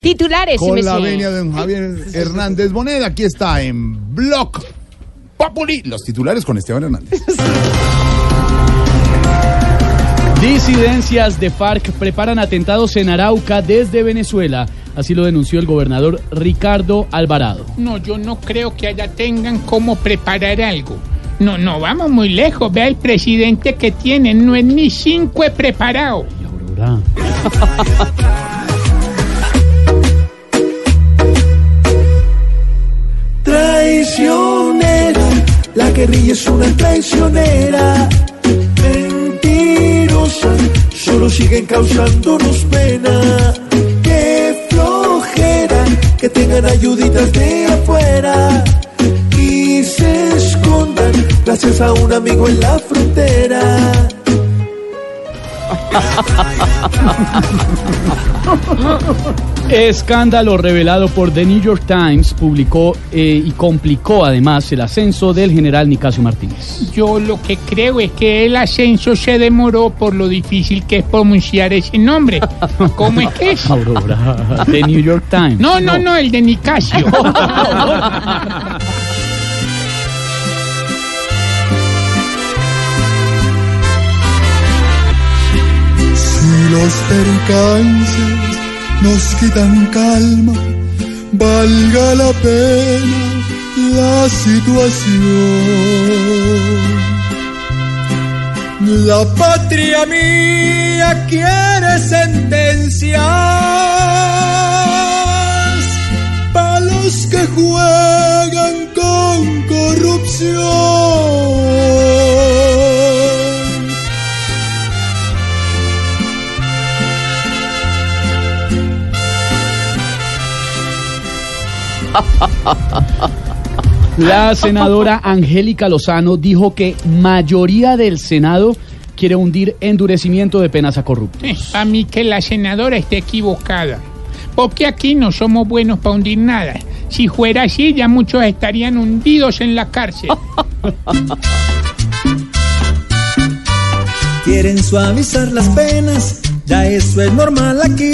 Titulares, Con la venia de don Javier Hernández Boneda, aquí está en Block Populi. Los titulares con Esteban Hernández. Disidencias de FARC preparan atentados en Arauca desde Venezuela. Así lo denunció el gobernador Ricardo Alvarado. No, yo no creo que allá tengan cómo preparar algo. No, no, vamos muy lejos. Vea el presidente que tienen, no es ni cinco he preparado. Y Aurora. La guerrilla es una traicionera. Mentirosa, solo siguen causándonos pena. Qué flojera, que tengan ayuditas de afuera. Y se escondan gracias a un amigo en la frontera. Escándalo revelado por The New York Times publicó eh, y complicó además el ascenso del general Nicasio Martínez. Yo lo que creo es que el ascenso se demoró por lo difícil que es pronunciar ese nombre. ¿Cómo es que es? Aurora. The New York Times. No, no, no, el de Nicasio. los percances nos quitan calma, valga la pena la situación. La patria mía quiere sentencias para los que juegan con corrupción. La senadora Angélica Lozano dijo que mayoría del Senado quiere hundir endurecimiento de penas a corruptos. A mí que la senadora esté equivocada. Porque aquí no somos buenos para hundir nada. Si fuera así, ya muchos estarían hundidos en la cárcel. Quieren suavizar las penas, ya eso es normal aquí.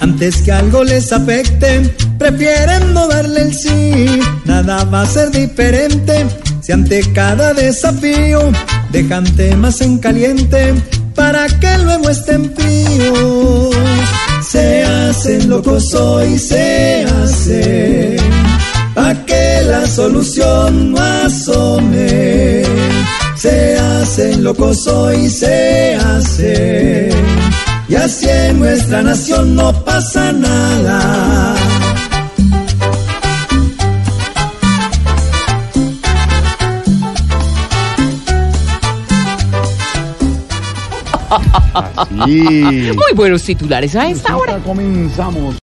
Antes que algo les afecte, prefieren no darle el sí. Nada va a ser diferente si ante cada desafío dejan temas en caliente para que luego estén fríos. Se hacen locos hoy, se hacen pa' que la solución no asome. Se hacen locos hoy, se hacen. Y así en nuestra nación no pasa nada. Muy buenos titulares a esta hora. Comenzamos.